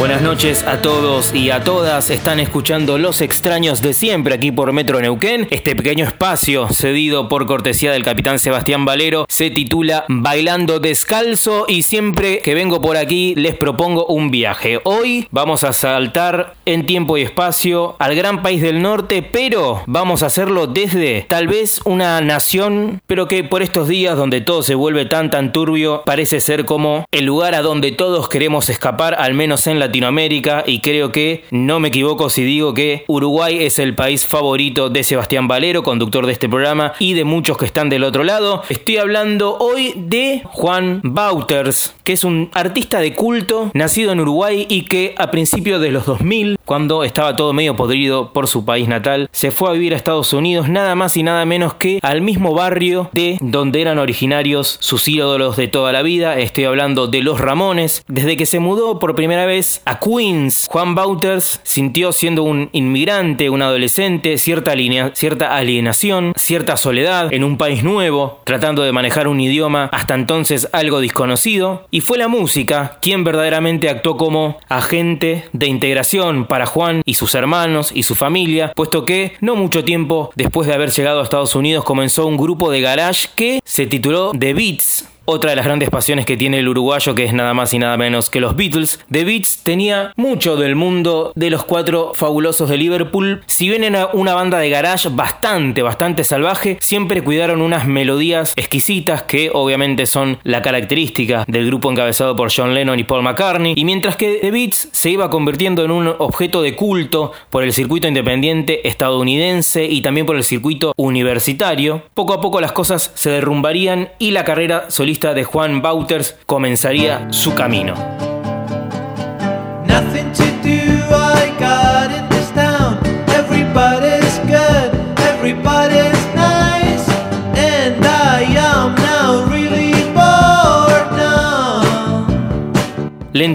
noches a todos y a todas. Están escuchando Los Extraños de Siempre aquí por Metro Neuquén. Este pequeño espacio cedido por cortesía del capitán Sebastián Valero se titula Bailando Descalzo y siempre que vengo por aquí les propongo un viaje. Hoy vamos a saltar en tiempo y espacio al gran país del norte, pero vamos a hacerlo desde tal vez una nación, pero que por estos días donde todo se vuelve tan tan turbio parece ser como el lugar a donde todos queremos escapar, al menos en Latinoamérica, y creo que no me equivoco si digo que Uruguay es el país favorito de Sebastián Valero, conductor de este programa, y de muchos que están del otro lado. Estoy hablando hoy de Juan Bauters, que es un artista de culto, nacido en Uruguay y que a principios de los 2000, cuando estaba todo medio podrido por su país natal, se fue a vivir a Estados Unidos nada más y nada menos que al mismo barrio de donde eran originarios sus ídolos de toda la vida. Estoy hablando de los Ramones. Desde que se mudó por primera vez a Queens, Juan Bauters sintió siendo un inmigrante, un adolescente, cierta, cierta alienación, cierta soledad en un país nuevo, tratando de manejar un idioma hasta entonces algo desconocido. Y fue la música quien verdaderamente actuó como agente de integración para Juan y sus hermanos y su familia, puesto que no mucho tiempo después de haber llegado a Estados Unidos comenzó un grupo de garage que se tituló The Beats otra de las grandes pasiones que tiene el uruguayo, que es nada más y nada menos que los Beatles. The Beats tenía mucho del mundo de los cuatro fabulosos de Liverpool. Si bien era una banda de garage bastante, bastante salvaje, siempre cuidaron unas melodías exquisitas que obviamente son la característica del grupo encabezado por John Lennon y Paul McCartney. Y mientras que The Beats se iba convirtiendo en un objeto de culto por el circuito independiente estadounidense y también por el circuito universitario, poco a poco las cosas se derrumbarían y la carrera de Juan Bauters comenzaría su camino.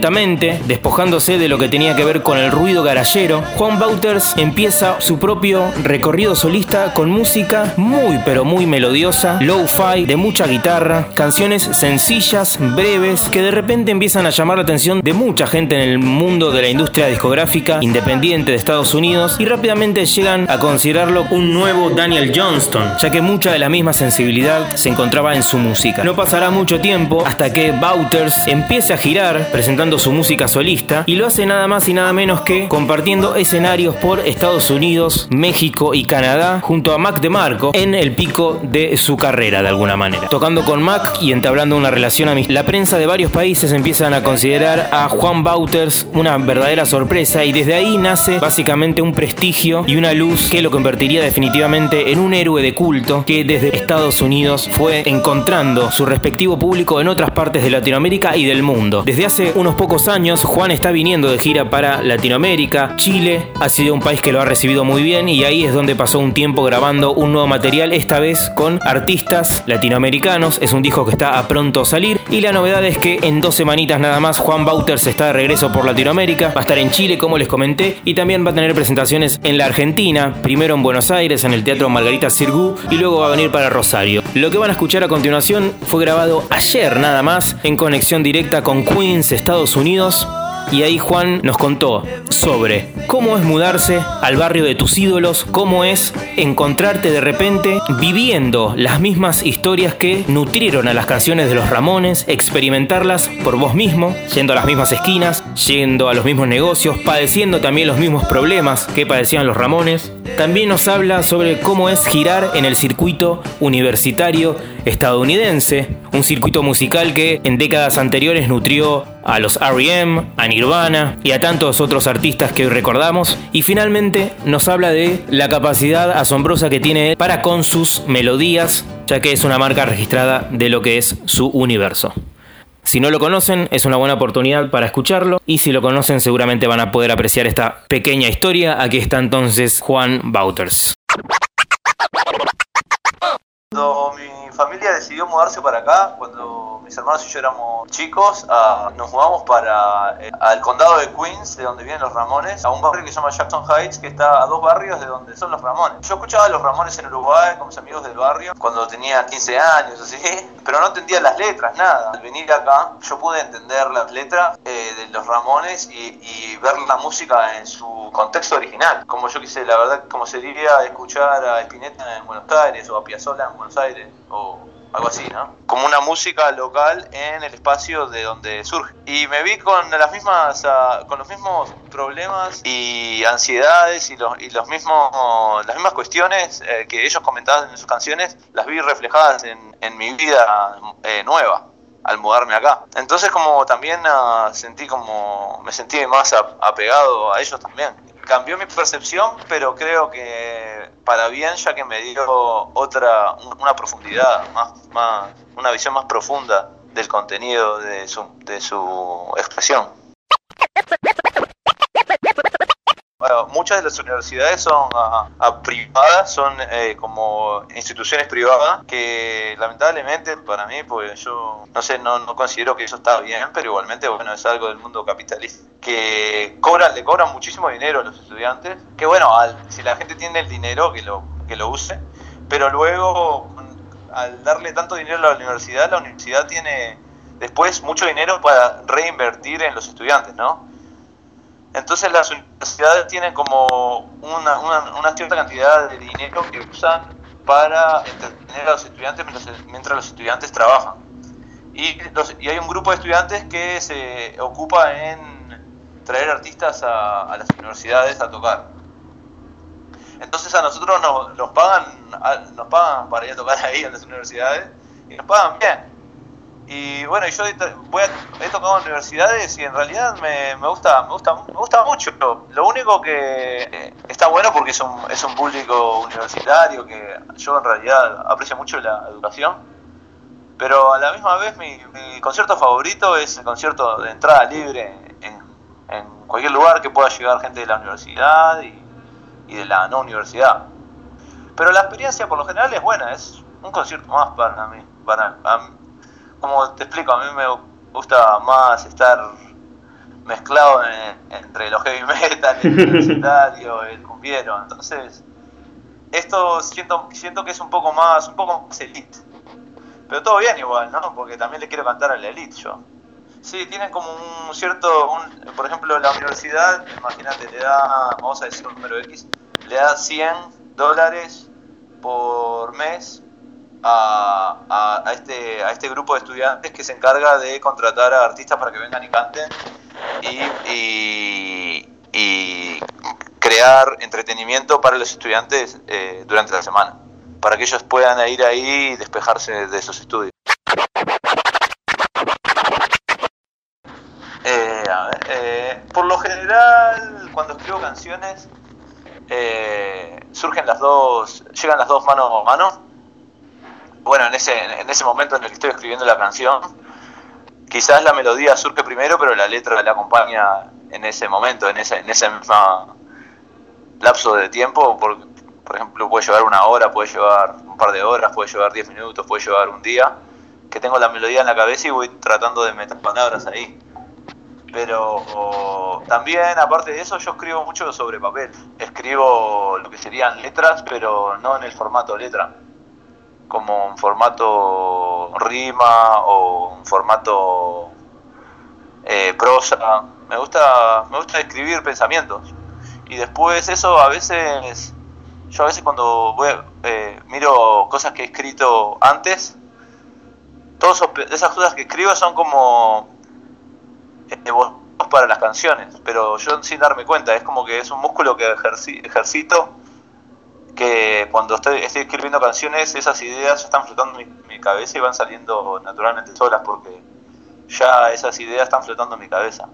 Despojándose de lo que tenía que ver con el ruido garallero, Juan Bauters empieza su propio recorrido solista con música muy pero muy melodiosa, low-fi, de mucha guitarra, canciones sencillas, breves, que de repente empiezan a llamar la atención de mucha gente en el mundo de la industria discográfica independiente de Estados Unidos y rápidamente llegan a considerarlo un nuevo Daniel Johnston, ya que mucha de la misma sensibilidad se encontraba en su música. No pasará mucho tiempo hasta que Bauters empiece a girar, presentando su música solista y lo hace nada más y nada menos que compartiendo escenarios por Estados Unidos, México y Canadá junto a Mac DeMarco en el pico de su carrera de alguna manera. Tocando con Mac y entablando una relación amistosa, la prensa de varios países empiezan a considerar a Juan Bauters una verdadera sorpresa y desde ahí nace básicamente un prestigio y una luz que lo convertiría definitivamente en un héroe de culto que desde Estados Unidos fue encontrando su respectivo público en otras partes de Latinoamérica y del mundo. Desde hace unos pocos años Juan está viniendo de gira para Latinoamérica, Chile ha sido un país que lo ha recibido muy bien y ahí es donde pasó un tiempo grabando un nuevo material, esta vez con artistas latinoamericanos, es un disco que está a pronto salir y la novedad es que en dos semanitas nada más Juan Bauters está de regreso por Latinoamérica, va a estar en Chile como les comenté y también va a tener presentaciones en la Argentina, primero en Buenos Aires en el Teatro Margarita Sirgu y luego va a venir para Rosario. Lo que van a escuchar a continuación fue grabado ayer nada más en conexión directa con Queens, Estados Unidos y ahí Juan nos contó sobre cómo es mudarse al barrio de tus ídolos, cómo es encontrarte de repente viviendo las mismas historias que nutrieron a las canciones de los Ramones, experimentarlas por vos mismo, yendo a las mismas esquinas, yendo a los mismos negocios, padeciendo también los mismos problemas que padecían los Ramones. También nos habla sobre cómo es girar en el circuito universitario estadounidense, un circuito musical que en décadas anteriores nutrió a los REM, a Nirvana y a tantos otros artistas que hoy recordamos. Y finalmente nos habla de la capacidad asombrosa que tiene él para con sus melodías, ya que es una marca registrada de lo que es su universo. Si no lo conocen, es una buena oportunidad para escucharlo y si lo conocen seguramente van a poder apreciar esta pequeña historia. Aquí está entonces Juan Bauters. Cuando mi familia decidió mudarse para acá, cuando mis hermanos y yo éramos chicos, ah, nos mudamos para eh, al condado de Queens, de donde vienen los Ramones, a un barrio que se llama Jackson Heights, que está a dos barrios de donde son los Ramones. Yo escuchaba a los Ramones en Uruguay con mis amigos del barrio cuando tenía 15 años, así. pero no entendía las letras, nada. Al venir acá yo pude entender las letras eh, de los Ramones y, y, ver la música en su contexto original. Como yo quise, la verdad, como sería escuchar a Spinetta en Buenos Aires o a Piazzolla Buenos Aires o algo así, ¿no? Como una música local en el espacio de donde surge. Y me vi con las mismas, uh, con los mismos problemas y ansiedades y los, y los mismos, las mismas cuestiones eh, que ellos comentaban en sus canciones, las vi reflejadas en, en mi vida eh, nueva al mudarme acá. Entonces como también uh, sentí como, me sentí más apegado a ellos también cambió mi percepción, pero creo que para bien, ya que me dio otra, una profundidad, más, más, una visión más profunda del contenido de su, de su expresión. Muchas de las universidades son a privadas, son eh, como instituciones privadas que lamentablemente para mí, pues yo no sé, no, no, considero que eso está bien, pero igualmente bueno es algo del mundo capitalista que cobran, le cobran muchísimo dinero a los estudiantes, que bueno, al, si la gente tiene el dinero que lo, que lo use, pero luego al darle tanto dinero a la universidad, la universidad tiene después mucho dinero para reinvertir en los estudiantes, ¿no? Entonces las universidades tienen como una, una, una, cierta cantidad de dinero que usan para entretener a los estudiantes mientras los estudiantes trabajan. Y, y hay un grupo de estudiantes que se ocupa en traer artistas a, a las universidades a tocar. Entonces a nosotros nos, nos, pagan, nos pagan para ir a tocar ahí en las universidades y nos pagan bien. Y bueno, yo voy a, he tocado en universidades y en realidad me, me, gusta, me, gusta, me gusta mucho. Lo único que está bueno porque es un, es un público universitario que yo en realidad aprecio mucho la educación. Pero a la misma vez mi, concierto favorito es el concierto de entrada libre en, cualquier lugar que pueda llegar gente de la universidad y, de la no universidad. Pero la experiencia por lo general es buena, es un concierto más para mí. Para como te explico, a mí me gusta más estar mezclado en, entre los heavy metal, el universitario, el cumbiero. Entonces, esto siento, siento que es un poco más, un poco más elite. Pero todo bien igual, ¿no? Porque también le quiero cantar a la elite yo. Sí, tienen como un cierto, un, por ejemplo, la universidad, imagínate, le da, vamos a decir un número X, le da 100 dólares por mes a, a, este, a este grupo de estudiantes que se encarga de contratar a artistas para que vengan y canten y, y, y crear entretenimiento para los estudiantes eh, durante la semana, para que ellos puedan ir ahí y despejarse de esos estudios. Eh, eh, por lo general, cuando escribo canciones, eh, surgen las dos, llegan las dos manos a mano bueno, en ese, en ese momento en el que estoy escribiendo la canción, quizás la melodía surge primero, pero la letra la acompaña en ese momento, en ese, en ese lapso de tiempo, por, por ejemplo, puede llevar una hora, puede llevar un par de horas, puede llevar diez minutos, puede llevar un día, que tengo la melodía en la cabeza y voy tratando de meter palabras ahí. Pero también, aparte de eso, yo escribo mucho sobre papel. Escribo lo que serían letras, pero no en el formato letra como un formato rima o un formato eh, prosa. Me gusta, me gusta escribir pensamientos. Y después eso a veces, yo a veces cuando voy, eh, miro cosas que he escrito antes, todas esas cosas que escribo son como eh, para las canciones, pero yo sin darme cuenta, es como que es un músculo que ejercito que cuando estoy, estoy escribiendo canciones, esas ideas están flotando en mi, mi, cabeza y van saliendo naturalmente solas porque ya esas ideas están flotando en mi cabeza.